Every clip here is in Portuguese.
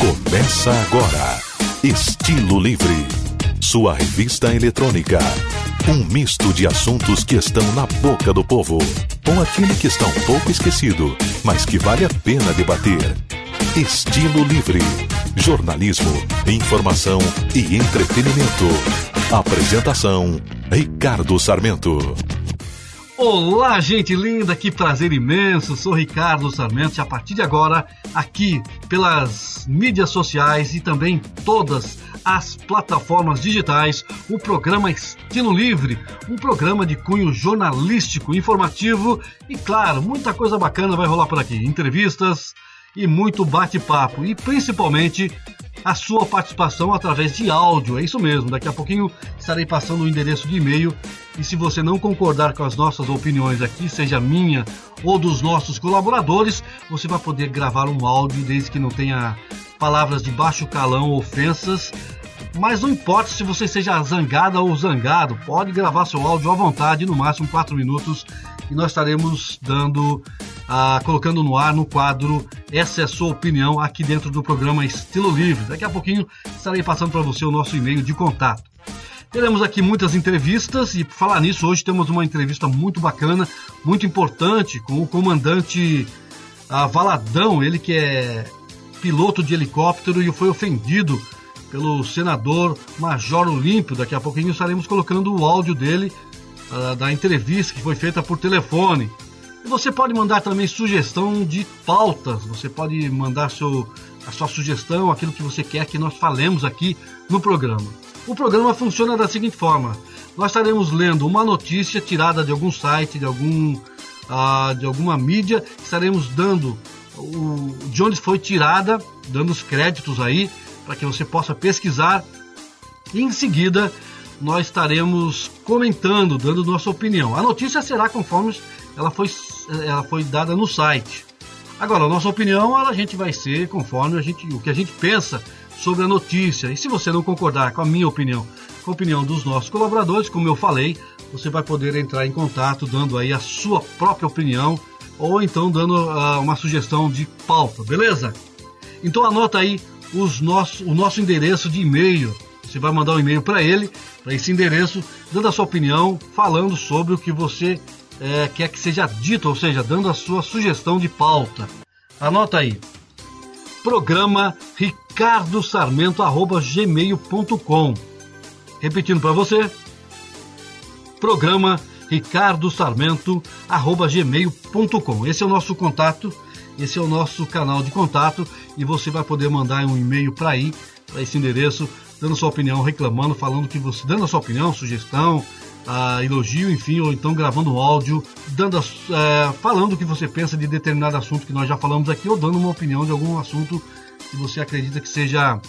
Começa agora. Estilo Livre. Sua revista eletrônica. Um misto de assuntos que estão na boca do povo. Ou aquele que está um pouco esquecido, mas que vale a pena debater. Estilo Livre. Jornalismo, informação e entretenimento. Apresentação: Ricardo Sarmento. Olá, gente linda, que prazer imenso. Sou Ricardo Sarmento e a partir de agora, aqui pelas mídias sociais e também todas as plataformas digitais, o programa Estilo Livre, um programa de cunho jornalístico, informativo e, claro, muita coisa bacana vai rolar por aqui. Entrevistas e muito bate-papo e principalmente a sua participação através de áudio. É isso mesmo. Daqui a pouquinho estarei passando o endereço de e-mail. E se você não concordar com as nossas opiniões aqui, seja minha ou dos nossos colaboradores, você vai poder gravar um áudio desde que não tenha palavras de baixo calão, ofensas. Mas não importa se você seja zangada ou zangado, pode gravar seu áudio à vontade, no máximo 4 minutos, e nós estaremos dando ah, colocando no ar no quadro Essa é a sua opinião aqui dentro do programa Estilo Livre. Daqui a pouquinho estarei passando para você o nosso e-mail de contato. Teremos aqui muitas entrevistas e por falar nisso, hoje temos uma entrevista muito bacana, muito importante com o comandante ah, Valadão, ele que é piloto de helicóptero e foi ofendido pelo senador Major Olímpio. Daqui a pouquinho estaremos colocando o áudio dele da entrevista que foi feita por telefone. Você pode mandar também sugestão de pautas, você pode mandar seu, a sua sugestão, aquilo que você quer que nós falemos aqui no programa. O programa funciona da seguinte forma: nós estaremos lendo uma notícia tirada de algum site, de, algum, uh, de alguma mídia, estaremos dando o, de onde foi tirada, dando os créditos aí, para que você possa pesquisar. E em seguida, nós estaremos comentando, dando nossa opinião. A notícia será conforme ela foi, ela foi dada no site. Agora, a nossa opinião, a gente vai ser conforme a gente, o que a gente pensa sobre a notícia. E se você não concordar com a minha opinião, com a opinião dos nossos colaboradores, como eu falei, você vai poder entrar em contato dando aí a sua própria opinião ou então dando uh, uma sugestão de pauta, beleza? Então anota aí os nosso, o nosso endereço de e-mail. Você vai mandar um e-mail para ele, para esse endereço, dando a sua opinião, falando sobre o que você é, quer que seja dito, ou seja, dando a sua sugestão de pauta. Anota aí. Programa Ricardo Sarmento gmail.com. Repetindo para você. Programa Ricardo Sarmento gmail.com. Esse é o nosso contato, esse é o nosso canal de contato e você vai poder mandar um e-mail para aí, para esse endereço, dando sua opinião, reclamando, falando que você, dando a sua opinião, sugestão, uh, elogio, enfim, ou então gravando um áudio, dando, uh, falando o que você pensa de determinado assunto que nós já falamos aqui, ou dando uma opinião de algum assunto que você acredita que seja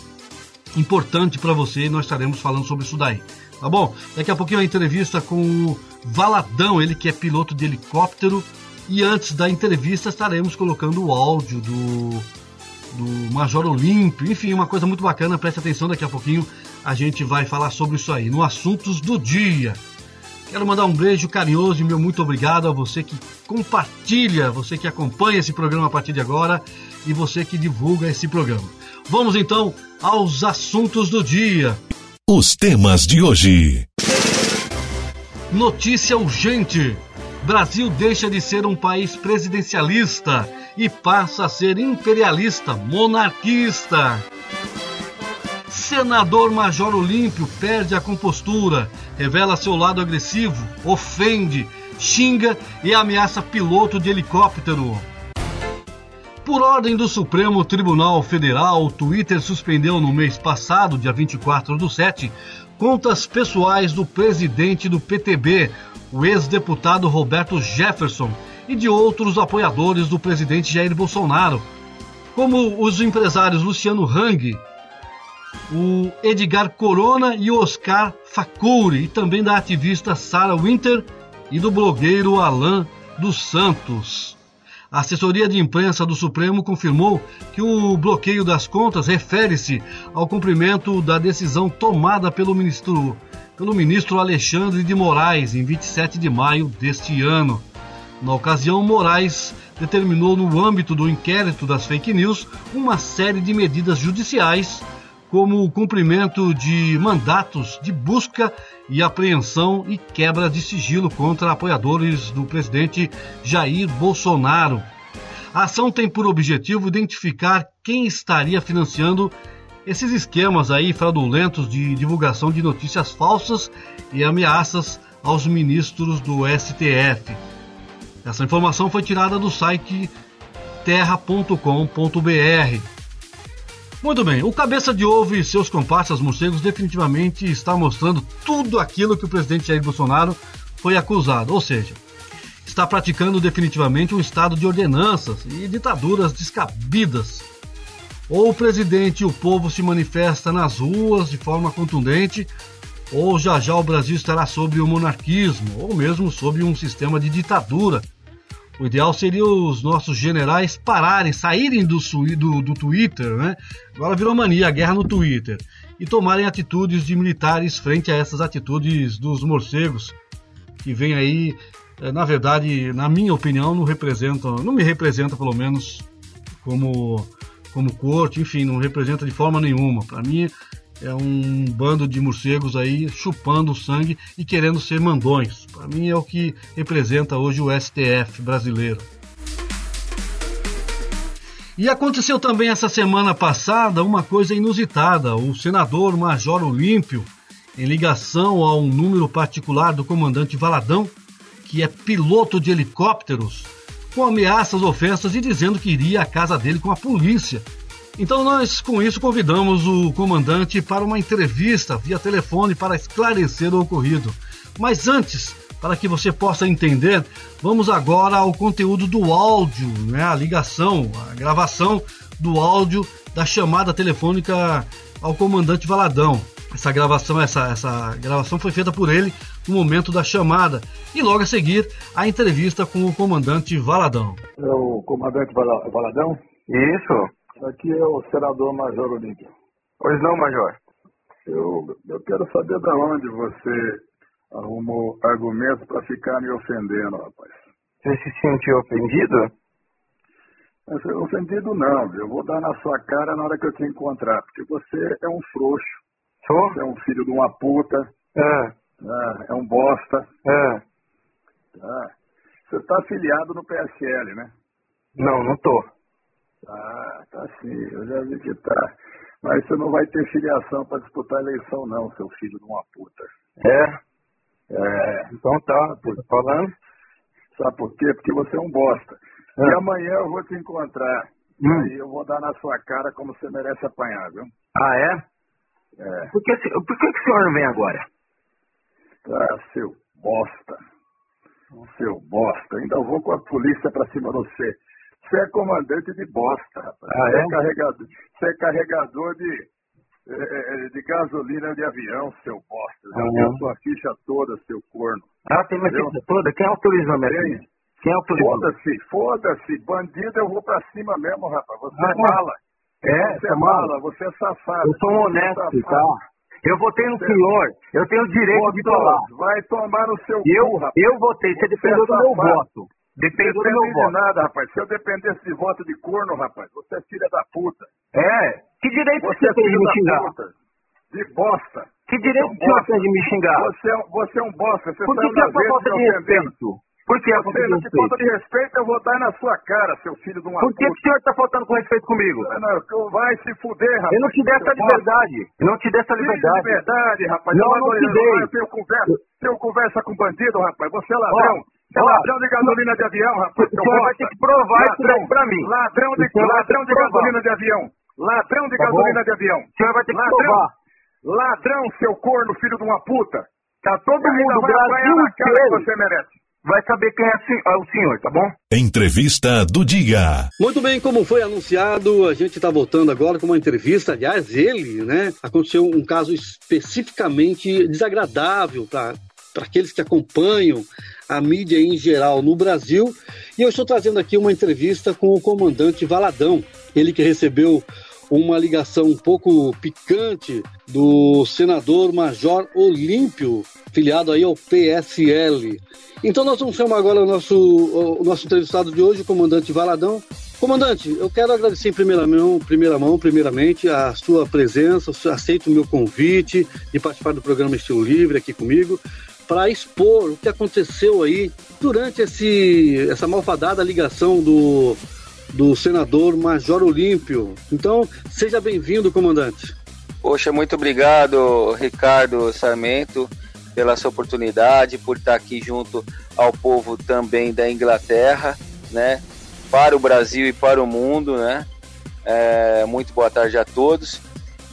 importante para você e nós estaremos falando sobre isso daí. Tá bom? Daqui a pouquinho a entrevista com o Valadão, ele que é piloto de helicóptero. E antes da entrevista estaremos colocando o áudio do, do Major Olímpio. Enfim, uma coisa muito bacana, preste atenção, daqui a pouquinho a gente vai falar sobre isso aí, no Assuntos do Dia. Quero mandar um beijo carinhoso e meu muito obrigado a você que compartilha, você que acompanha esse programa a partir de agora e você que divulga esse programa. Vamos então aos assuntos do dia. Os temas de hoje. Notícia urgente: Brasil deixa de ser um país presidencialista e passa a ser imperialista, monarquista. Senador Major Olímpio perde a compostura, revela seu lado agressivo, ofende, xinga e ameaça piloto de helicóptero. Por ordem do Supremo Tribunal Federal, o Twitter suspendeu no mês passado, dia 24 do 7, contas pessoais do presidente do PTB, o ex-deputado Roberto Jefferson, e de outros apoiadores do presidente Jair Bolsonaro, como os empresários Luciano Hang, o Edgar Corona e Oscar Facuri, e também da ativista Sarah Winter e do blogueiro Alain dos Santos. A assessoria de imprensa do Supremo confirmou que o bloqueio das contas refere-se ao cumprimento da decisão tomada pelo ministro, pelo ministro Alexandre de Moraes em 27 de maio deste ano. Na ocasião, Moraes determinou, no âmbito do inquérito das fake news, uma série de medidas judiciais, como o cumprimento de mandatos de busca e apreensão e quebra de sigilo contra apoiadores do presidente Jair Bolsonaro. A ação tem por objetivo identificar quem estaria financiando esses esquemas aí fraudulentos de divulgação de notícias falsas e ameaças aos ministros do STF. Essa informação foi tirada do site terra.com.br. Muito bem, o Cabeça de Ovo e seus comparsas morcegos definitivamente está mostrando tudo aquilo que o presidente Jair Bolsonaro foi acusado, ou seja, está praticando definitivamente um estado de ordenanças e ditaduras descabidas. Ou o presidente e o povo se manifesta nas ruas de forma contundente, ou já já o Brasil estará sob o monarquismo, ou mesmo sob um sistema de ditadura. O ideal seria os nossos generais pararem, saírem do, do, do Twitter, né? Agora virou mania a guerra no Twitter. E tomarem atitudes de militares frente a essas atitudes dos morcegos, que vem aí, eh, na verdade, na minha opinião, não representa, não me representa pelo menos como como corte, enfim, não representa de forma nenhuma. Para mim, é um bando de morcegos aí chupando sangue e querendo ser mandões. Para mim é o que representa hoje o STF brasileiro. E aconteceu também essa semana passada uma coisa inusitada. O senador Major Olímpio, em ligação a um número particular do comandante Valadão, que é piloto de helicópteros, com ameaças, ofensas e dizendo que iria à casa dele com a polícia então nós com isso convidamos o comandante para uma entrevista via telefone para esclarecer o ocorrido. Mas antes, para que você possa entender, vamos agora ao conteúdo do áudio, né? a ligação, a gravação do áudio da chamada telefônica ao comandante Valadão. Essa gravação, essa, essa gravação foi feita por ele no momento da chamada e logo a seguir a entrevista com o comandante Valadão. É o comandante Valadão? Isso. Aqui é o senador Major Olímpio. Pois não, Major. Eu, eu quero saber de onde você arrumou argumentos para ficar me ofendendo, rapaz. Você se sentiu ofendido? Ofendido não, eu vou dar na sua cara na hora que eu te encontrar, porque você é um frouxo. Sou? Você é um filho de uma puta. É. É, é um bosta. É. Tá. Você está afiliado no PSL, né? Não, não tô. Ah, tá sim, eu já vi que tá. Mas você não vai ter filiação para disputar a eleição, não, seu filho de uma puta. É? É. Então tá, tô falando. Sabe por quê? Porque você é um bosta. É. E amanhã eu vou te encontrar. Hum. Aí eu vou dar na sua cara como você merece apanhar, viu? Ah, é? É. Por que, por que, que o senhor não vem agora? Tá, seu bosta. Seu bosta. Ainda vou com a polícia pra cima de você. Você é comandante de bosta, rapaz. Ah, você, é? é carregador, você é carregador de, é, é, de gasolina de avião, seu bosta. Já Ah, tem sua ficha toda, seu corno. Ah, tem minha ficha toda? Quem autorizou minha Tem. ficha? Quem autorizou? Foda-se, foda-se. Bandido eu vou pra cima mesmo, rapaz. Você Ah, é mala. É, Você é mal. mala, você é safado. Eu sou um honesto, é tá? Eu votei no senhor. Eu tenho o direito de falar. Vai tomar no seu Eu, cu, rapaz. eu votei. Você Você dependeu é do meu voto. Dependeu do Depende meu de voto. nada, rapaz. Se eu dependesse de voto de corno, rapaz, você é filha da puta. É. Que direito Você é tem de me xingar? puta. De bosta. Que direito Você é um tem de me xingar? Você é, um- você é um bosta. Você Por que, saiu que é essa falta de respeito? Por que é falta de que falta respeito? de respeito, eu vou dar na sua cara, seu filho de uma Por que, o senhor está faltando com respeito comigo? Não, que Vai se fuder, rapaz. Eu não te dei essa liberdade. Eu não te dei essa liberdade. de verdade, rapaz. Não, Eu não te eu- dei. Eu tenho conversa, tenho conversa com bandido, rapaz. Você é ladrão. Você é ladrão de gasolina de avião, rapaz. Seu senhor vai ter que provar isso daí pra mim. Ladrão de, ladrão de gasolina de avião. Ladrão de Tá bom? gasolina de avião. O senhor vai ter que Ladrão. provar. Ladrão, seu corno, filho de uma puta. Tá todo Ainda mundo, o vai Brasil na cara que você merece. vai saber quem é é o senhor, tá bom? Entrevista do Dia. Muito bem, como foi anunciado, a gente está voltando agora com uma entrevista. Aliás, ele, né? Aconteceu um caso especificamente desagradável para aqueles que acompanham a mídia em geral no Brasil. E eu estou trazendo aqui uma entrevista com o comandante Valadão, ele que recebeu uma ligação um pouco picante do senador Major Olímpio, filiado aí ao PSL. Então nós vamos chamar agora o nosso, o nosso entrevistado de hoje, o comandante Valadão. Comandante, eu quero agradecer em primeira mão, primeira mão, primeiramente, a sua presença, aceito o meu convite de participar do programa Estilo Livre aqui comigo, para expor o que aconteceu aí durante esse, essa malfadada ligação do, do senador Major Olímpio. Então, seja bem-vindo, comandante. Poxa, muito obrigado, Ricardo Sarmento pela sua oportunidade, por estar aqui junto ao povo também da Inglaterra, né? Para o Brasil e para o mundo, né? É, muito boa tarde a todos.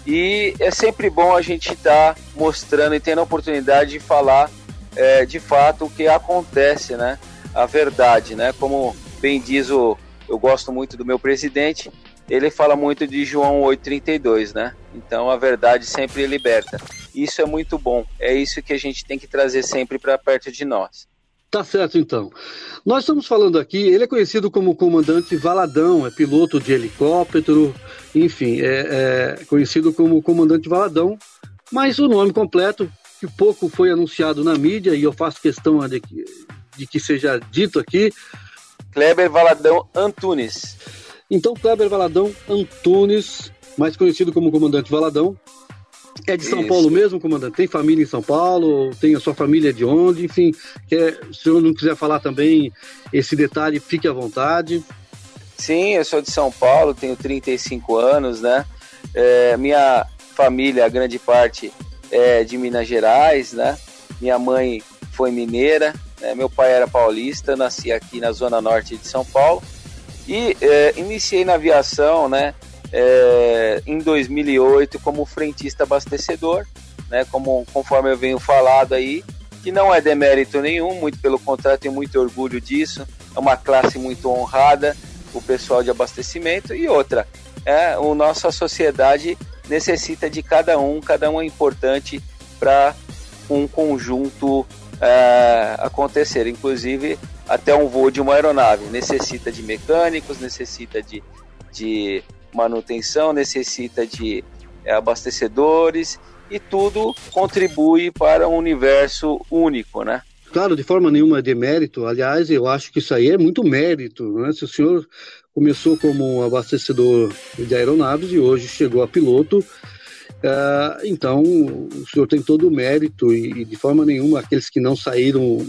E é sempre bom a gente estar tá mostrando e tendo a oportunidade de falar é, de fato o que acontece, né? A verdade, né? Como bem diz o, eu gosto muito do meu presidente, ele fala muito de João 8,32, né? Então a verdade sempre liberta. Isso é muito bom. É isso que a gente tem que trazer sempre para perto de nós. Tá certo, então. Nós estamos falando aqui, ele é conhecido como comandante Valadão, é piloto de helicóptero, enfim, é, é conhecido como comandante Valadão, mas o nome completo, que pouco foi anunciado na mídia, e eu faço questão de que, de que seja dito aqui. Kleber Valadão Antunes. Então, Kleber Valadão Antunes, mais conhecido como Comandante Valadão, é de São Isso. Paulo mesmo, comandante? Tem família em São Paulo? Tem a sua família de onde? Enfim, quer, se o senhor não quiser falar também esse detalhe, fique à vontade. Sim, eu sou de São Paulo, tenho 35 anos, né? É, minha família, a grande parte, é de Minas Gerais, né? Minha mãe foi mineira, né? meu pai era paulista, nasci aqui na zona norte de São Paulo e é, iniciei na aviação, né? É, em 2008 como frentista abastecedor, né? Como conforme eu venho falado aí, que não é demérito nenhum, muito pelo contrário, tenho muito orgulho disso. É uma classe muito honrada, o pessoal de abastecimento e outra, é, a nossa sociedade necessita de cada um, cada um é importante para um conjunto é, acontecer. Inclusive, até um voo de uma aeronave necessita de mecânicos, necessita de, de manutenção, necessita de é, abastecedores e tudo contribui para um universo único, né? Claro, de forma nenhuma de mérito. Aliás, eu acho que isso aí é muito mérito. Né? Se o senhor começou como abastecedor de aeronaves e hoje chegou a piloto, Uh, então, o senhor tem todo o mérito e, e, de forma nenhuma aqueles que não saíram,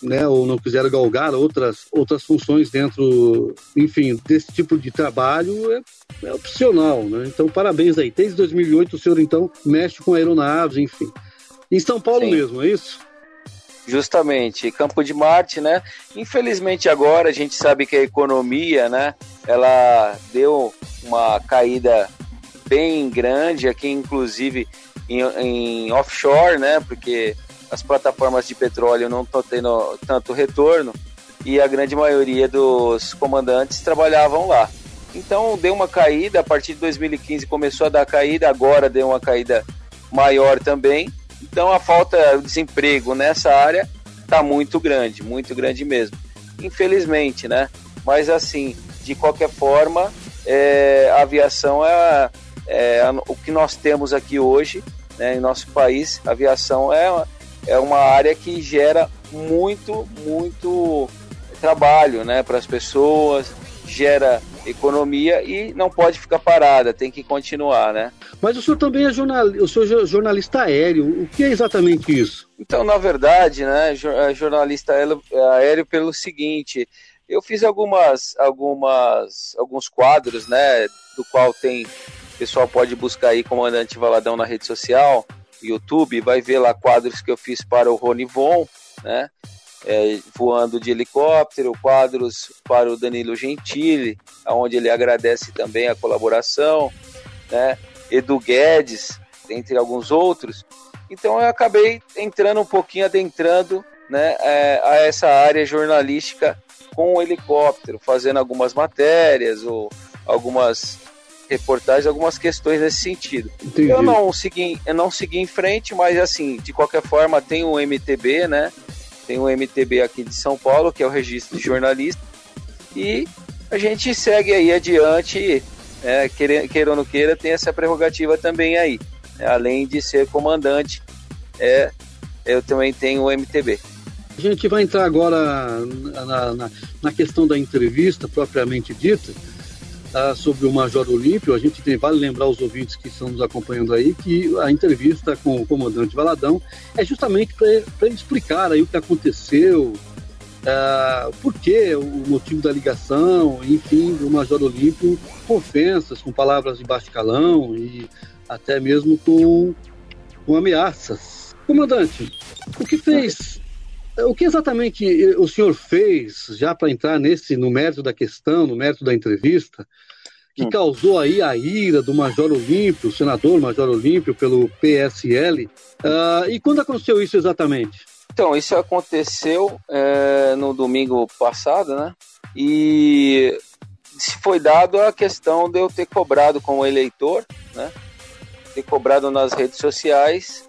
né, ou não quiseram galgar outras, outras funções dentro, enfim, desse tipo de trabalho é, é opcional, né? Então, parabéns aí. Desde 2008 o senhor então mexe com aeronaves, enfim. Em São Paulo Sim. mesmo, é isso? Justamente, Campo de Marte, né? Infelizmente agora a gente sabe que a economia, né, ela deu uma caída bem grande aqui, inclusive em, em offshore, né? Porque as plataformas de petróleo não estão tendo tanto retorno e a grande maioria dos comandantes trabalhavam lá. Então deu uma caída, a partir de 2015 começou a dar caída, agora deu uma caída maior também. Então a falta de desemprego nessa área está muito grande, muito grande mesmo. Infelizmente, né? Mas assim, de qualquer forma, é, a aviação é, é, o que nós temos aqui hoje né, em nosso país, a aviação é, é uma área que gera muito, muito trabalho né, para as pessoas, gera economia e não pode ficar parada, tem que continuar, né? Mas o senhor também é jornalista, o senhor é jornalista aéreo, o que é exatamente isso? Então, na verdade, né, é jornalista aéreo pelo seguinte, eu fiz algumas, algumas, alguns quadros, né, do qual tem o pessoal pode buscar aí Comandante Valadão na rede social, YouTube, vai ver lá quadros que eu fiz para o Rony Von, né? É, voando de helicóptero, quadros para o Danilo Gentili, onde ele agradece também a colaboração, né? Edu Guedes, entre alguns outros. Então eu acabei entrando um pouquinho, adentrando né, é, a essa área jornalística com o helicóptero, fazendo algumas matérias ou algumas reportagens algumas questões nesse sentido. Entendi. Eu não segui, eu não segui em frente, mas assim, de qualquer forma, tem o MTB, né? Tem o MTB aqui de São Paulo, que é o registro de jornalista, e a gente segue aí adiante é, queira, ou não queira, tem essa prerrogativa também aí. É, além de ser comandante, é, eu também tenho o MTB. A gente vai entrar agora na, na, na questão da entrevista propriamente dita, uh, sobre o Major Olímpio. A gente tem, vale lembrar os ouvintes que estão nos acompanhando aí que a entrevista com o comandante Valadão é justamente para explicar aí o que aconteceu, uh, por que o motivo da ligação, enfim, do Major Olímpio com ofensas, com palavras de baixo calão e até mesmo com, com ameaças. Comandante, o que fez o que exatamente o senhor fez, já para entrar nesse no mérito da questão, no mérito da entrevista, que hum. causou aí a ira do Major Olímpio, o senador Major Olímpio, pelo PSL? Uh, ah, e quando aconteceu isso exatamente? Então, isso aconteceu é, no domingo passado, né? E foi dado a questão de eu ter cobrado como eleitor, né? Ter cobrado nas redes sociais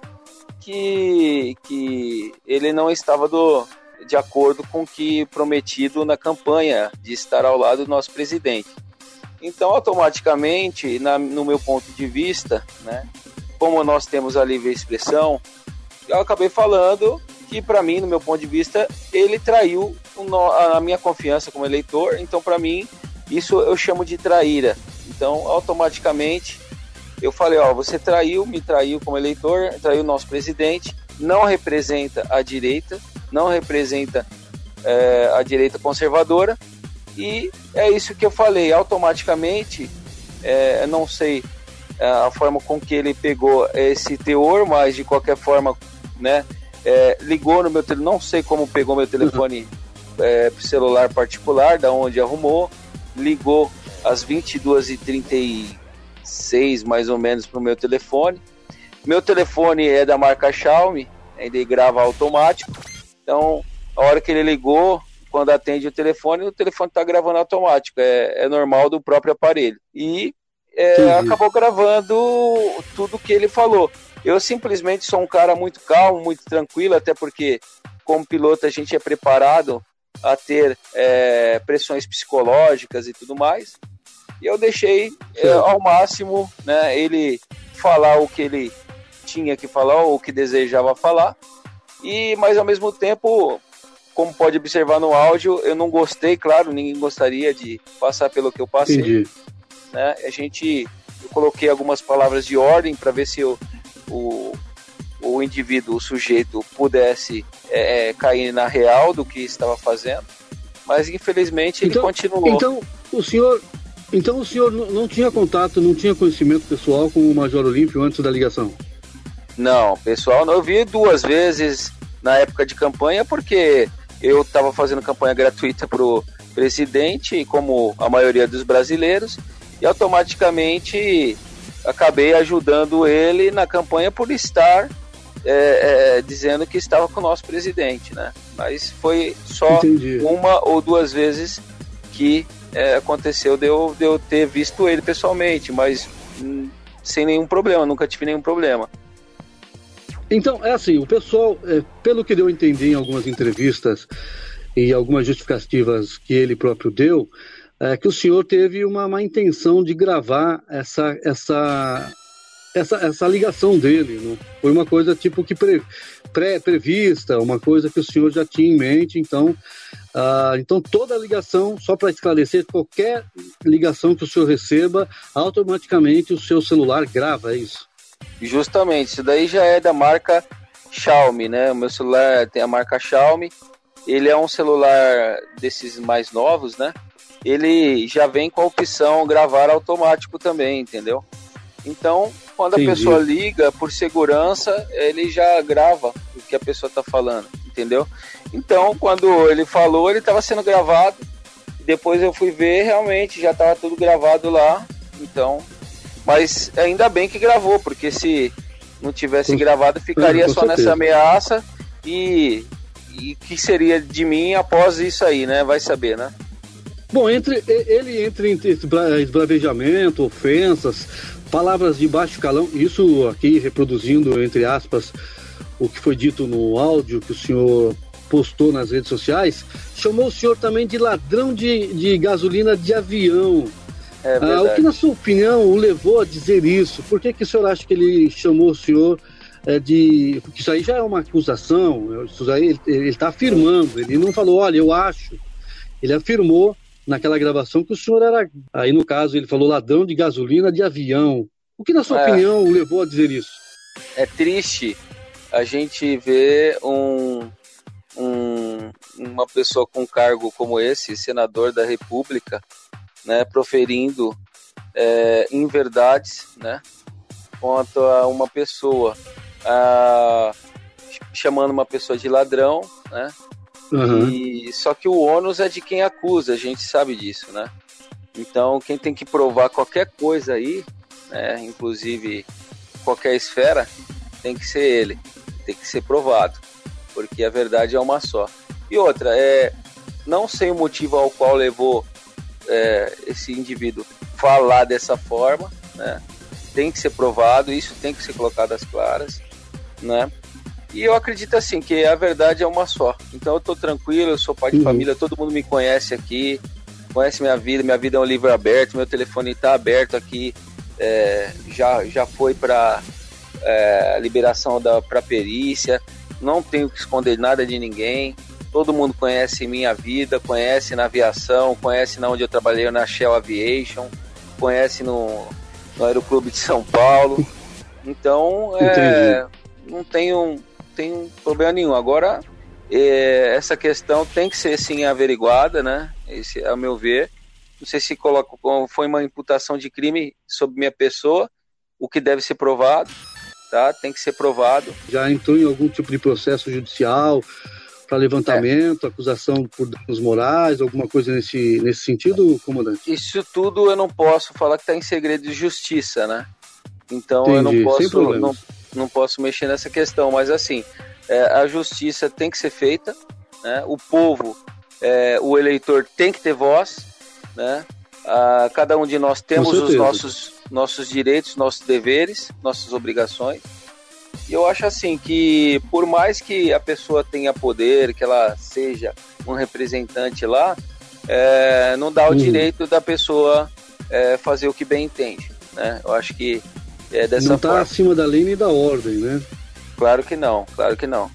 que, que ele não estava do, de acordo com o que prometido na campanha de estar ao lado do nosso presidente. Então, automaticamente, na, no meu ponto de vista, né, como nós temos a livre expressão, eu acabei falando que, para mim, no meu ponto de vista, ele traiu a minha confiança como eleitor. Então, para mim, isso eu chamo de traíra. Então, automaticamente, eu falei, ó, você traiu, me traiu como eleitor, traiu o nosso presidente, não representa a direita, não representa é, a direita conservadora, e é isso que eu falei, automaticamente, é, não sei é, a forma com que ele pegou esse teor, mas de qualquer forma, né, é, ligou no meu telefone, não sei como pegou meu telefone é, celular particular, da onde arrumou, ligou às 22h30 seis mais ou menos para o meu telefone. Meu telefone é da marca Xiaomi, ele grava automático. Então, a hora que ele ligou, quando atende o telefone, o telefone está gravando automático. É, é, normal do próprio aparelho. E é, acabou gravando tudo que ele falou. Eu simplesmente sou um cara muito calmo, muito tranquilo, até porque, como piloto, a gente é preparado a ter é, pressões psicológicas e tudo mais. E eu deixei é, ao máximo né, ele falar o que ele tinha que falar, ou o que desejava falar. E, mas ao mesmo tempo, como pode observar no áudio, eu não gostei, claro, ninguém gostaria de passar pelo que eu passei. Entendi. Né? A gente, eu coloquei algumas palavras de ordem para ver se eu, o, o indivíduo, o sujeito, pudesse é, é, cair na real do que estava fazendo. Mas infelizmente então, ele continuou. Então, o senhor então o senhor não tinha contato, não tinha conhecimento pessoal com o Major Olímpio antes da ligação? Não, pessoal, eu vi duas vezes na época de campanha, porque eu estava fazendo campanha gratuita para o presidente, como a maioria dos brasileiros, e automaticamente acabei ajudando ele na campanha por estar é, é, dizendo que estava com o nosso presidente, né? Mas foi só Entendi. uma ou duas vezes que é, aconteceu de eu, de eu ter visto ele pessoalmente, mas hum, sem nenhum problema, nunca tive nenhum problema. Então, é assim, o pessoal, é, pelo que deu a entender em algumas entrevistas e algumas justificativas que ele próprio deu, é que o senhor teve uma má intenção de gravar essa, essa, essa, essa ligação dele. Né? Foi uma coisa tipo que pre, pré, prevista, uma coisa que o senhor já tinha em mente, então ah, então, toda ligação, só para esclarecer, qualquer ligação que o senhor receba, automaticamente o seu celular grava, é isso? Justamente, isso daí já é da marca Xiaomi, né? O meu celular tem a marca Xiaomi, ele é um celular desses mais novos, né? Ele já vem com a opção gravar automático também, entendeu? Então, quando Entendi. a pessoa liga, por segurança, ele já grava o que a pessoa está falando, entendeu? Então, quando ele falou, ele estava sendo gravado. Depois eu fui ver, realmente já estava tudo gravado lá. Então, mas ainda bem que gravou, porque se não tivesse gravado, ficaria só nessa ameaça e e que seria de mim após isso aí, né? Vai saber, né? Bom, entre ele entre, entre esbravejamento, ofensas, palavras de baixo calão, isso aqui reproduzindo entre aspas o que foi dito no áudio que o senhor postou nas redes sociais, chamou o senhor também de ladrão de, de gasolina de avião. É ah, o que, na sua opinião, o levou a dizer isso? Por que, que o senhor acha que ele chamou o senhor é, de. Porque isso aí já é uma acusação, isso aí ele está afirmando, ele não falou, olha, eu acho. Ele afirmou naquela gravação que o senhor era. Aí, no caso, ele falou ladrão de gasolina de avião. O que, na sua é, opinião, o levou a dizer isso? É triste a gente ver um, um, uma pessoa com cargo como esse, senador da República, né, proferindo é, inverdades, né, quanto a uma pessoa, a, chamando uma pessoa de ladrão, né, uhum. e só que o ônus é de quem acusa, a gente sabe disso, né. Então, quem tem que provar qualquer coisa aí, né, inclusive qualquer esfera, tem que ser ele, tem que ser provado porque a verdade é uma só. E outra, é, não sei o motivo ao qual levou é, esse indivíduo falar dessa forma, né? Tem que ser provado, isso tem que ser colocado às claras, né? E eu acredito assim que a verdade é uma só. Então eu tô tranquilo, eu sou pai de uhum. família, todo mundo me conhece aqui, conhece minha vida, minha vida é um livro aberto, meu telefone está aberto aqui, é, já, já foi para é, liberação da para perícia, não tenho que esconder nada de ninguém. Todo mundo conhece minha vida, conhece na aviação, conhece na onde eu trabalhei na Shell Aviation, conhece no, no Aeroclube de São Paulo. Então, é, não tenho, tenho problema nenhum. Agora, é, essa questão tem que ser sim averiguada, né? Esse, a meu ver. Não sei se coloco, foi uma imputação de crime sobre minha pessoa, o que deve ser provado tá? Tem que ser provado. Já entrou em algum tipo de processo judicial para levantamento, é. acusação por danos morais, alguma coisa nesse, nesse sentido, comandante? Isso tudo eu não posso falar que está em segredo de justiça, né? Então Entendi. eu não posso, não, não posso mexer nessa questão, mas assim, é, a justiça tem que ser feita, né? O povo, é, o eleitor tem que ter voz, né? Ah, cada um de nós temos os nossos, nossos direitos, nossos deveres, nossas obrigações. E eu acho assim que por mais que a pessoa tenha poder, que ela seja um representante lá, é, não dá o hum. direito da pessoa é, fazer o que bem entende. Né? Eu acho que é dessa não está acima da lei nem da ordem, né? Claro que não, claro que não.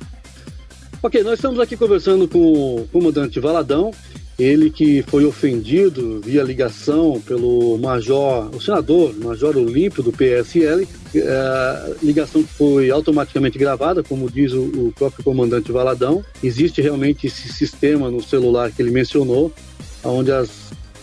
Ok, nós estamos aqui conversando com o comandante Valadão, ele que foi ofendido via ligação pelo major, o senador, major Olímpio do PSL, é, ligação que foi automaticamente gravada, como diz o, o, próprio comandante Valadão. Existe realmente esse sistema no celular que ele mencionou, onde as,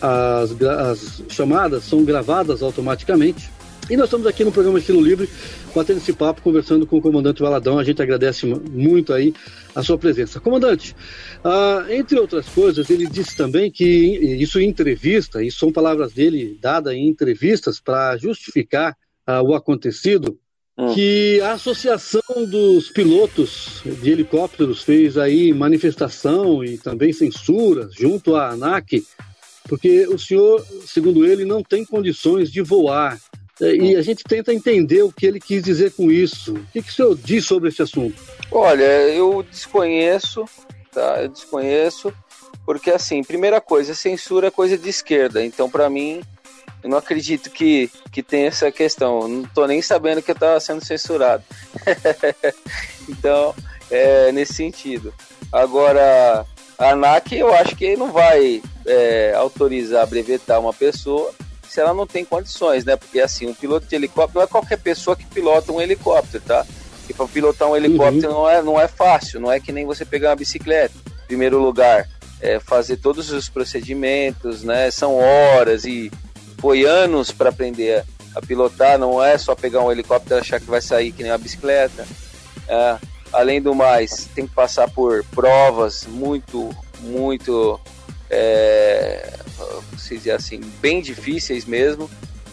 as, as chamadas são gravadas automaticamente. E nós estamos aqui no programa Estilo Livre, batendo esse papo, conversando com o comandante Valadão. A gente agradece muito aí a sua presença. Comandante, ah, entre outras coisas, ele disse também que isso em entrevista, e são palavras dele dadas em entrevistas para justificar ah, o acontecido, hum. que a Associação dos Pilotos de Helicópteros fez aí manifestação e também censura junto à ANAC, porque o senhor, segundo ele, não tem condições de voar. É, e a gente tenta entender o que ele quis dizer com isso. O que, que o senhor diz sobre esse assunto? Olha, eu desconheço, tá? Eu desconheço, porque assim, primeira coisa, censura é coisa de esquerda. Então, para mim, eu não acredito que, que tem essa questão. Eu não tô nem sabendo que eu estava sendo censurado. então, é nesse sentido. Agora, a ANAC, eu acho que não vai é, autorizar brevetar uma pessoa se ela não tem condições, né? Porque assim, um piloto de helicóptero não é qualquer pessoa que pilota um helicóptero, tá? E para pilotar um helicóptero uhum. não, é, não é fácil, não é que nem você pegar uma bicicleta. Em primeiro lugar, é fazer todos os procedimentos, né? São horas e foi anos para aprender a, pilotar, não é só pegar um helicóptero e achar que vai sair que nem uma bicicleta. É, além do mais, tem que passar por provas muito, muito é, se dizer assim, bem difíceis mesmo,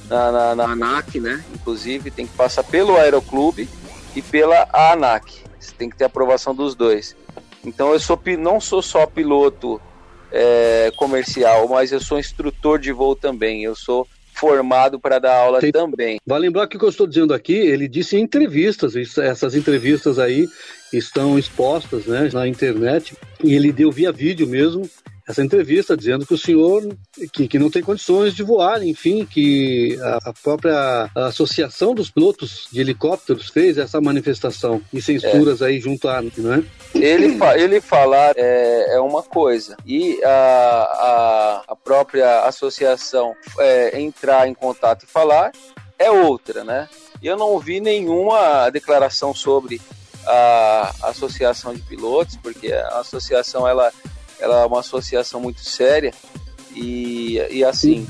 na, na, na, ANAC, né? Inclusive, tem que passar pelo Aeroclube e pela ANAC. Você tem que ter aprovação dos dois. Então, eu sou, não sou só piloto é, comercial, mas eu sou instrutor de voo também. Eu sou formado para dar aula Tem... também. Vale lembrar que o que eu estou dizendo aqui, ele disse em entrevistas, essas entrevistas aí estão expostas né, na internet, e ele deu via vídeo mesmo, essa entrevista dizendo que o senhor que, que não tem condições de voar, enfim, que a, a própria Associação dos Pilotos de Helicópteros fez essa manifestação e censuras é. aí junto à não é? Ele, fa ele falar é, é uma coisa e a, a, a própria associação é, entrar em contato e falar é outra, né? Eu não vi nenhuma declaração sobre a associação de pilotos, porque a associação ela, ela é uma associação muito séria e, e assim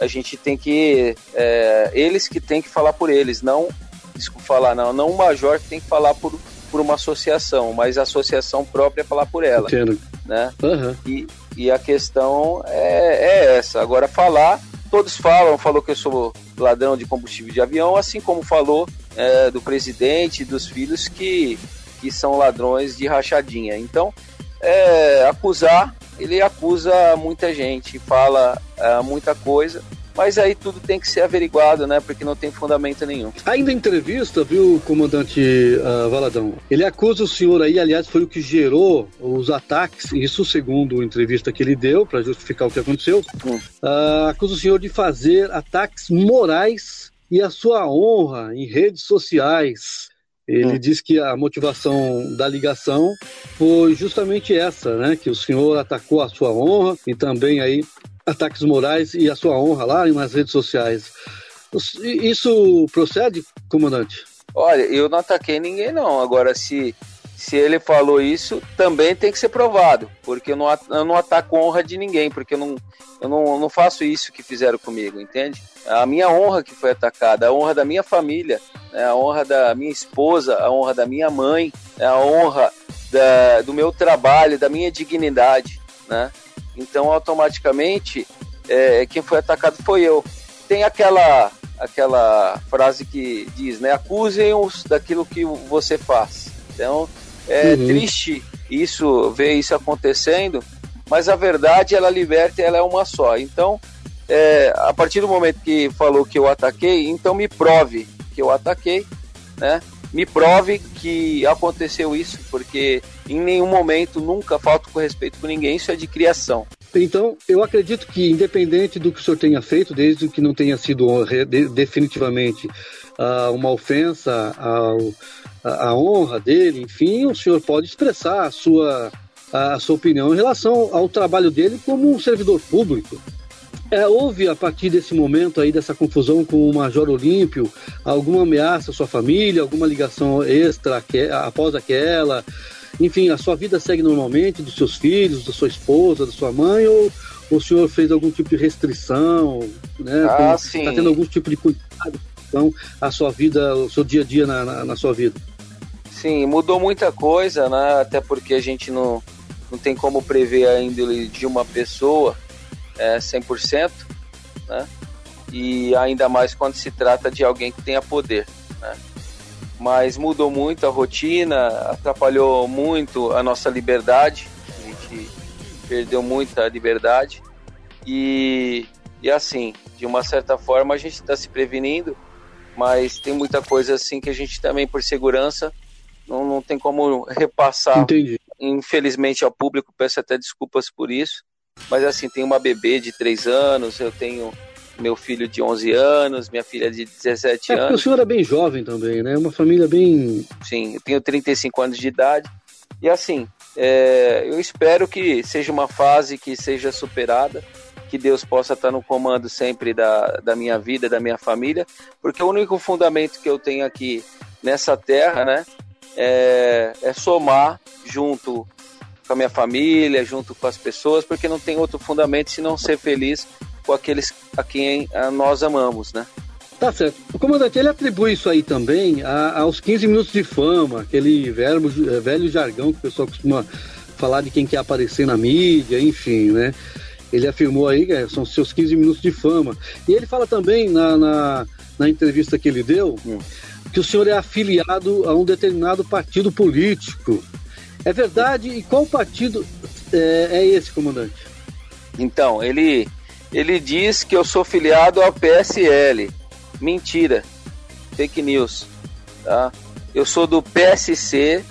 a gente tem que é, eles que tem que falar por eles, não desculpa falar não, não o major que tem que falar por, por uma associação, mas a associação própria falar por ela, Entendo. né? Uhum. E, e a questão é, é essa. Agora falar, todos falam, falou que eu sou ladrão de combustível de avião, assim como falou é, do presidente dos filhos que, que são ladrões de rachadinha. Então, é, acusar, ele acusa muita gente, fala é, muita coisa, mas aí tudo tem que ser averiguado, né? Porque não tem fundamento nenhum. Ainda em entrevista, viu, comandante uh, Valadão? Ele acusa o senhor aí, aliás, foi o que gerou os ataques, isso segundo a entrevista que ele deu, para justificar o que aconteceu. Hum. Uh, acusa o senhor de fazer ataques morais e a sua honra em redes sociais. Ele hum. diz que a motivação da ligação foi justamente essa, né? Que o senhor atacou a sua honra e também aí ataques morais e a sua honra lá nas redes sociais. Isso procede, comandante? Olha, eu não ataquei ninguém não. Agora, se, se ele falou isso, também tem que ser provado, porque eu não, eu não ataco honra de ninguém, porque eu não, eu não, não faço isso que fizeram comigo, entende? A minha honra que foi atacada, a honra da minha família, né, a honra da minha esposa, a honra da minha mãe, né, a honra da, do meu trabalho, da minha dignidade, né? Então, automaticamente, é, quem foi atacado foi eu. Tem aquela aquela frase que diz, né? Acusem-os daquilo que você faz. Então, é uhum. triste isso, ver isso acontecendo, mas a verdade, ela liberta e ela é uma só. Então, é, a partir do momento que falou que eu ataquei, então me prove que eu ataquei, né? Me prove que aconteceu isso, porque em nenhum momento, nunca falta com respeito com ninguém, isso é de criação. Então, eu acredito que, independente do que o senhor tenha feito, desde que não tenha sido definitivamente uh, uma ofensa ao, à honra dele, enfim, o senhor pode expressar a sua, a sua opinião em relação ao trabalho dele como um servidor público. É, houve, a partir desse momento aí, dessa confusão com o Major Olímpio, alguma ameaça à sua família, alguma ligação extra após aquela? enfim, a sua vida segue normalmente, dos seus filhos, da sua esposa, da sua mãe, ou, o senhor fez algum tipo de restrição, né? Ah. Está tendo algum tipo de cuidado então, a sua vida, o seu dia a dia na, na, na, sua vida? Sim, mudou muita coisa, né? Até porque a gente não, não tem como prever a índole de uma pessoa é, 100%, né? E ainda mais quando se trata de alguém que tenha poder, né? mas mudou muito a rotina, atrapalhou muito a nossa liberdade, a gente perdeu muita liberdade e, e assim, de uma certa forma a gente está se prevenindo, mas tem muita coisa assim que a gente também, por segurança, não, não tem como repassar, Entendi. infelizmente, ao público, peço até desculpas por isso, mas assim, tem uma bebê de três anos, eu tenho meu filho de 11 anos, minha filha de 17 é, anos. O senhor é bem jovem também, né? Uma família bem. Sim, eu tenho 35 anos de idade. E assim, é, eu espero que seja uma fase que seja superada, que Deus possa estar no comando sempre da, da minha vida, da minha família, porque o único fundamento que eu tenho aqui nessa terra, né, é, é somar junto com a minha família, junto com as pessoas, porque não tem outro fundamento senão ser feliz com aqueles a quem nós amamos, né? Tá certo. O comandante, ele atribui isso aí também a, aos 15 minutos de fama, aquele verbo, eh, velho jargão que o pessoal costuma falar de quem quer aparecer na mídia, enfim, né? Ele afirmou aí que é, são seus 15 minutos de fama. E ele fala também na, na, na entrevista que ele deu hum. Que o senhor é afiliado a um determinado partido político. É verdade? E qual partido é, é esse, comandante? Então, ele ele diz que eu sou filiado ao PSL. Mentira. Fake news. Tá? Eu sou do PSC.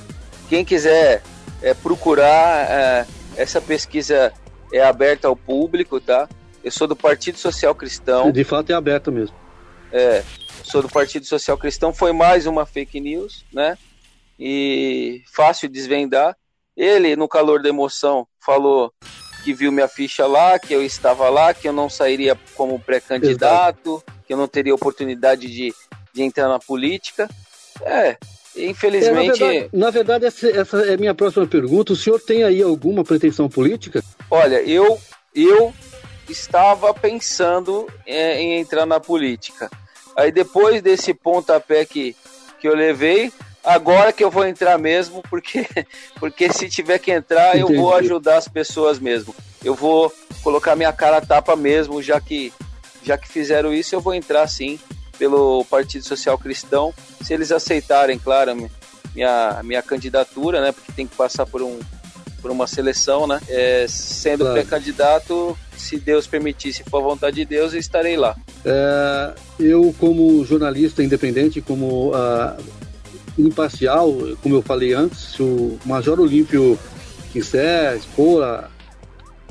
Quem quiser é, procurar é, essa pesquisa é aberta ao público, tá? Eu sou do Partido Social Cristão. De fato é aberta mesmo. É, sou do Partido Social Cristão. Foi mais uma fake news, né? E fácil desvendar. Ele, no calor da emoção, falou que viu minha ficha lá, que eu estava lá, que eu não sairia como pré-candidato, que eu não teria oportunidade de, de entrar na política. É, infelizmente. É, na verdade, na verdade essa, essa, é a minha próxima pergunta. O senhor tem aí alguma pretensão política? Olha, eu, eu estava pensando é, em entrar na política. Aí depois desse pontapé que, que eu levei, agora que eu vou entrar mesmo, porque, porque se tiver que entrar, Entendi. eu vou ajudar as pessoas mesmo. Eu vou colocar minha cara a tapa mesmo, já que, já que fizeram isso, eu vou entrar sim pelo Partido Social Cristão, se eles aceitarem, claro, minha, minha candidatura, né? Porque tem que passar por, um, por uma seleção, né? É, sendo claro. pré-candidato, se Deus permitir, se for a vontade de Deus, eu estarei lá. É, eu, como jornalista independente, como uh, imparcial, como eu falei antes, se o Major Olímpio quiser expor, a,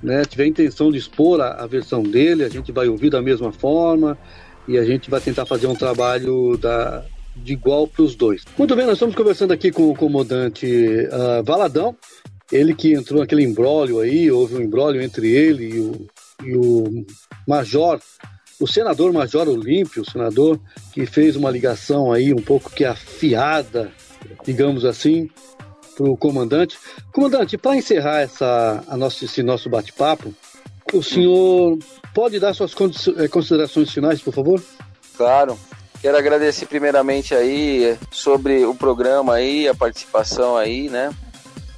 né, tiver intenção de expor a, a, versão dele, a gente vai ouvir da mesma forma e a gente vai tentar fazer um trabalho da, de igual para os dois. Muito bem, nós estamos conversando aqui com o comandante uh, Valadão, ele que entrou naquele embrólio aí, houve um embrólio entre ele e o, e o Major o senador Major Olímpio, o senador que fez uma ligação aí um pouco que afiada, digamos assim, para o comandante. Comandante, para encerrar essa, a nosso, esse nosso bate-papo, o senhor pode dar suas eh, considerações finais, por favor? Claro. Quero agradecer primeiramente aí sobre o programa aí, a participação aí, né?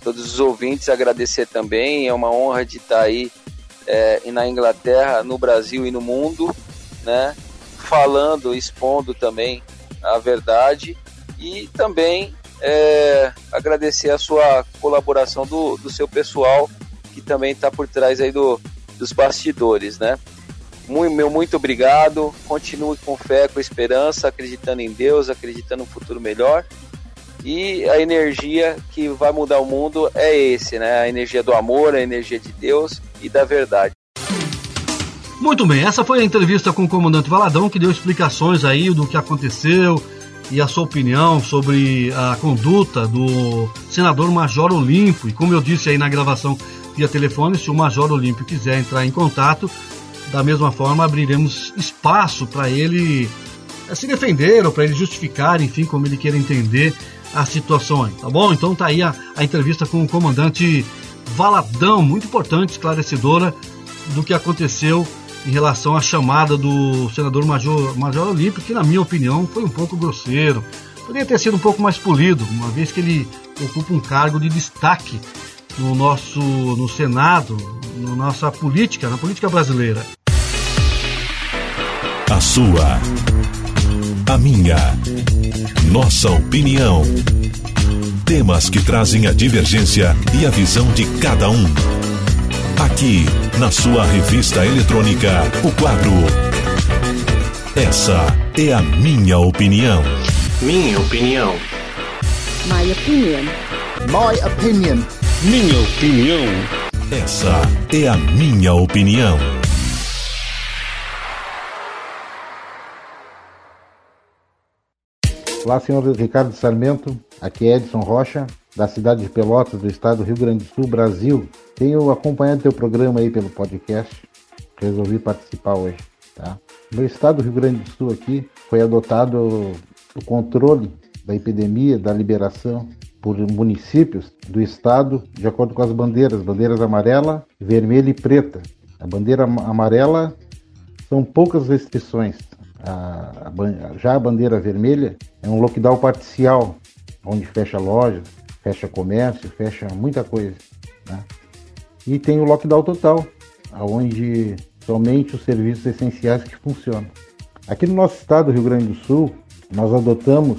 Todos os ouvintes agradecer também. É uma honra de estar aí é, na Inglaterra, no Brasil e no mundo né? Falando, expondo também a verdade e também é, agradecer a sua colaboração do, do seu pessoal que também está por trás aí do, dos bastidores, né? Muito, meu muito obrigado. Continue com fé, com esperança, acreditando em Deus, acreditando no futuro melhor. E a energia que vai mudar o mundo é esse, né? A energia do amor, a energia de Deus e da verdade. Muito bem, essa foi a entrevista com o comandante Valadão, que deu explicações aí do que aconteceu e a sua opinião sobre a conduta do senador Major Olímpio. E como eu disse aí na gravação via telefone, se o Major Olímpio quiser entrar em contato, da mesma forma abriremos espaço para ele eh, se defender ou para ele justificar, enfim, como ele queira entender a situação aí, tá bom? Então tá aí a, a entrevista com o comandante Valadão, muito importante, esclarecedora do que aconteceu em relação à chamada do senador Major, Major Olímpio, que na minha opinião foi um pouco grosseiro. Poderia ter sido um pouco mais polido, uma vez que ele ocupa um cargo de destaque no nosso no Senado, na nossa política, na política brasileira. A sua, a minha, nossa opinião. Temas que trazem a divergência e a visão de cada um. Aqui, na sua revista eletrônica, o quadro Essa é a minha opinião. Minha opinião. My opinion. My opinion. Minha opinião. Essa é a minha opinião. Olá, senhor Ricardo Sarmento. Aqui é Edson Rocha, da cidade de Pelotas, do estado do Rio Grande do Sul, Brasil. Tenho acompanhado teu programa aí pelo podcast. Resolvi participar hoje, tá? No estado do Rio Grande do Sul aqui foi adotado o controle da epidemia, da liberação por municípios do estado, de acordo com as bandeiras, bandeiras amarela, vermelha e preta. A bandeira amarela são poucas restrições. A, a, já a bandeira vermelha é um lockdown parcial, onde fecha lojas, fecha comércio, fecha muita coisa. Né? E tem o lockdown total, onde somente os serviços essenciais que funcionam. Aqui no nosso estado, Rio Grande do Sul, nós adotamos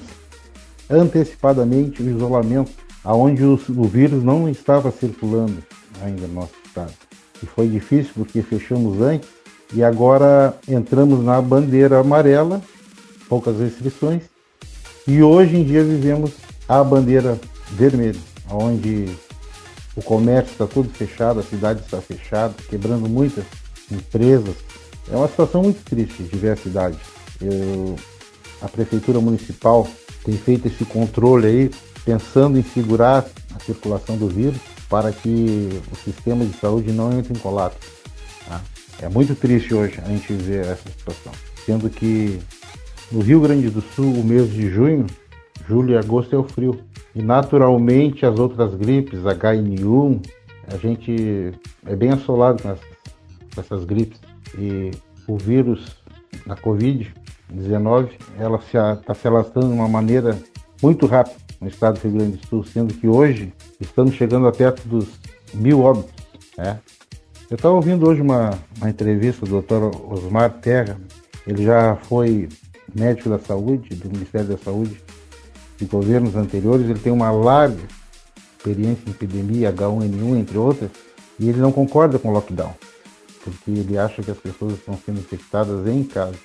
antecipadamente o isolamento, aonde o, o vírus não estava circulando ainda no nosso estado. E foi difícil porque fechamos antes e agora entramos na bandeira amarela, poucas restrições, e hoje em dia vivemos a bandeira vermelho, onde o comércio está todo fechado, a cidade está fechada, quebrando muitas empresas. É uma situação muito triste de ver a cidade. Eu, a prefeitura municipal tem feito esse controle aí, pensando em segurar a circulação do vírus para que o sistema de saúde não entre em colapso. Tá? É muito triste hoje a gente ver essa situação, sendo que no Rio Grande do Sul, o mês de junho, julho e agosto é o frio. E naturalmente as outras gripes, H1N1, a gente é bem assolado com essas, com essas gripes. E o vírus, a Covid-19, ela está se, se alastrando de uma maneira muito rápida no estado do Rio Grande do Sul, sendo que hoje estamos chegando a perto dos mil óbitos. Né? Eu estava ouvindo hoje uma, uma entrevista do Dr. Osmar Terra, ele já foi médico da saúde, do Ministério da Saúde, de governos anteriores, ele tem uma larga experiência em epidemia, H1N1, entre outras, e ele não concorda com o lockdown, porque ele acha que as pessoas estão sendo infectadas em casa.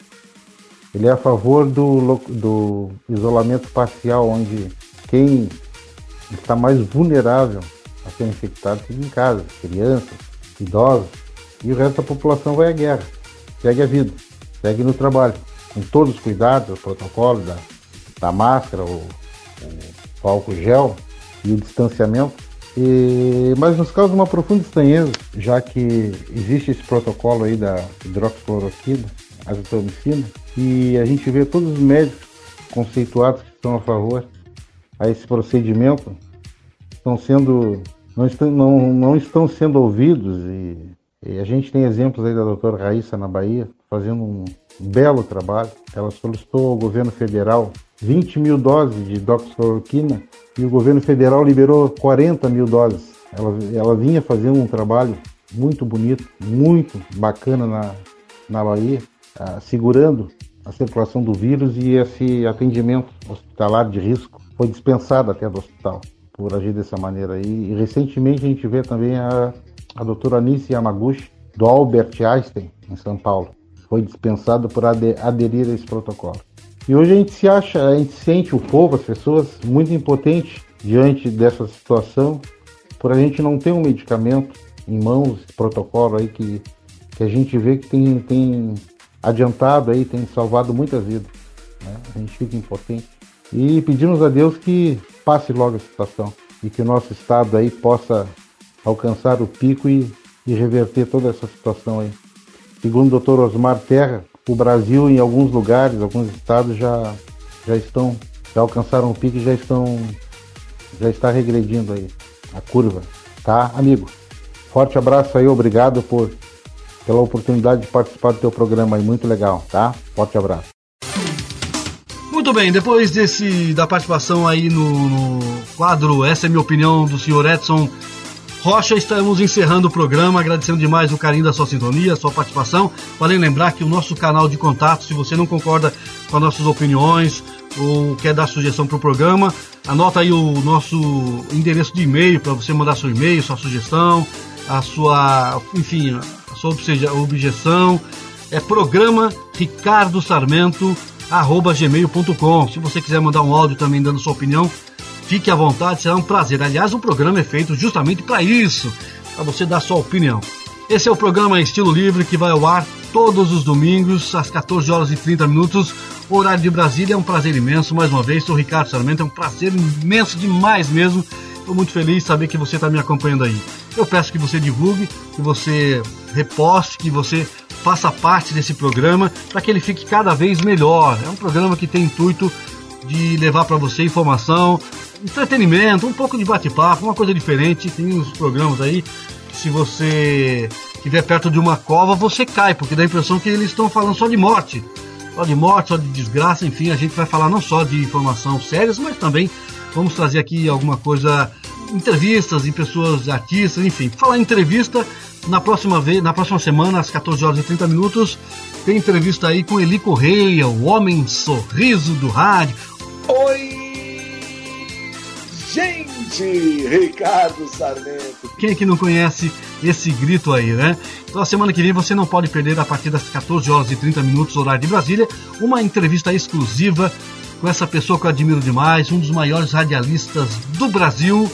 Ele é a favor do, do isolamento parcial, onde quem está mais vulnerável a ser infectado fica em casa, crianças, idosos, e o resto da população vai à guerra, segue a vida, segue no trabalho, com todos os cuidados, o protocolo da, da máscara, o, o álcool gel e o distanciamento. E, mas nos causa uma profunda estranheza, já que existe esse protocolo aí da hidroxicloroquina, azitromicina, e a gente vê todos os médicos conceituados que estão a favor a esse procedimento estão sendo não estão, não, não estão sendo ouvidos e, e a gente tem exemplos aí da doutora Raíssa na Bahia fazendo um belo trabalho. Ela solicitou ao governo federal 20 mil doses de doxicloroquina e o governo federal liberou 40 mil doses. Ela, ela vinha fazendo um trabalho muito bonito, muito bacana na, na Bahia, ah, segurando a circulação do vírus e esse atendimento hospitalar de risco foi dispensado até do hospital por agir dessa maneira aí. E recentemente a gente vê também a, a doutora Anice Yamaguchi, do Albert Einstein, em São Paulo. Foi dispensado por aderir a esse protocolo. E hoje a gente se acha, a gente sente o povo, as pessoas, muito impotente diante dessa situação, por a gente não ter um medicamento em mãos, protocolo aí que, que a gente vê que tem, tem adiantado aí, tem salvado muitas vidas. Né? A gente fica impotente. E pedimos a Deus que passe logo a situação e que o nosso estado aí possa alcançar o pico e, e reverter toda essa situação aí. Segundo o Dr. Osmar Terra, o Brasil em alguns lugares, alguns estados já, já estão, já alcançaram o pico e já estão, já está regredindo aí a curva, tá, amigo? Forte abraço aí, obrigado por pela oportunidade de participar do teu programa aí, muito legal, tá? Forte abraço. Muito bem, depois desse da participação aí no, no quadro Essa é minha opinião do senhor Edson Rocha, estamos encerrando o programa, agradecendo demais o carinho da sua sintonia, a sua participação. Vale lembrar que o nosso canal de contato, se você não concorda com as nossas opiniões ou quer dar sugestão para o programa, anota aí o nosso endereço de e-mail para você mandar seu e-mail, sua sugestão, a sua, enfim, a sua objeção. É programa Ricardo Sarmento gmail.com. Se você quiser mandar um áudio também dando sua opinião, Fique à vontade, será um prazer. Aliás, o programa é feito justamente para isso, para você dar sua opinião. Esse é o programa Estilo Livre que vai ao ar todos os domingos às 14 horas e 30 minutos, horário de Brasília. É um prazer imenso. Mais uma vez, sou Ricardo Sarmento. É um prazer imenso demais mesmo. Estou muito feliz de saber que você está me acompanhando aí. Eu peço que você divulgue, que você reposte, que você faça parte desse programa para que ele fique cada vez melhor. É um programa que tem intuito de levar para você informação, entretenimento, um pouco de bate-papo, uma coisa diferente. Tem uns programas aí se você estiver perto de uma cova, você cai, porque dá a impressão que eles estão falando só de morte. Só de morte, só de desgraça, enfim, a gente vai falar não só de informação sérias, mas também vamos trazer aqui alguma coisa, entrevistas em pessoas, artistas, enfim. Falar em entrevista, na próxima vez, na próxima semana, às 14 horas e 30 minutos, tem entrevista aí com Eli Correia, o homem sorriso do rádio. Oi! gente, Ricardo Sarmento. Quem é que não conhece esse grito aí, né? Então, a semana que vem você não pode perder, a partir das 14 horas e 30 minutos, horário de Brasília, uma entrevista exclusiva com essa pessoa que eu admiro demais, um dos maiores radialistas do Brasil,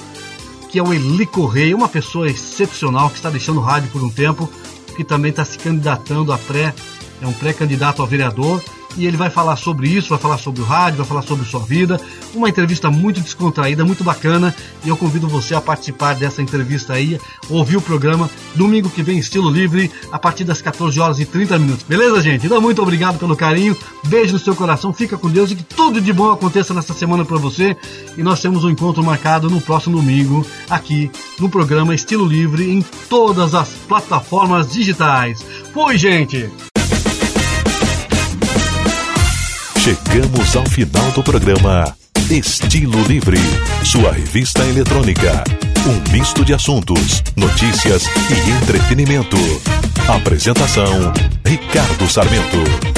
que é o Eli Correia, uma pessoa excepcional que está deixando o rádio por um tempo, que também está se candidatando a pré, é um pré-candidato a vereador e ele vai falar sobre isso, vai falar sobre o rádio, vai falar sobre sua vida. Uma entrevista muito descontraída, muito bacana. E eu convido você a participar dessa entrevista aí, ouvir o programa domingo que vem, estilo livre, a partir das 14 horas e 30 minutos. Beleza, gente? Então, muito obrigado pelo carinho. Beijo no seu coração, fica com Deus e que tudo de bom aconteça nessa semana para você. E nós temos um encontro marcado no próximo domingo, aqui no programa Estilo Livre, em todas as plataformas digitais. Fui, gente! Chegamos ao final do programa Estilo Livre, sua revista eletrônica. Um misto de assuntos, notícias e entretenimento. Apresentação: Ricardo Sarmento.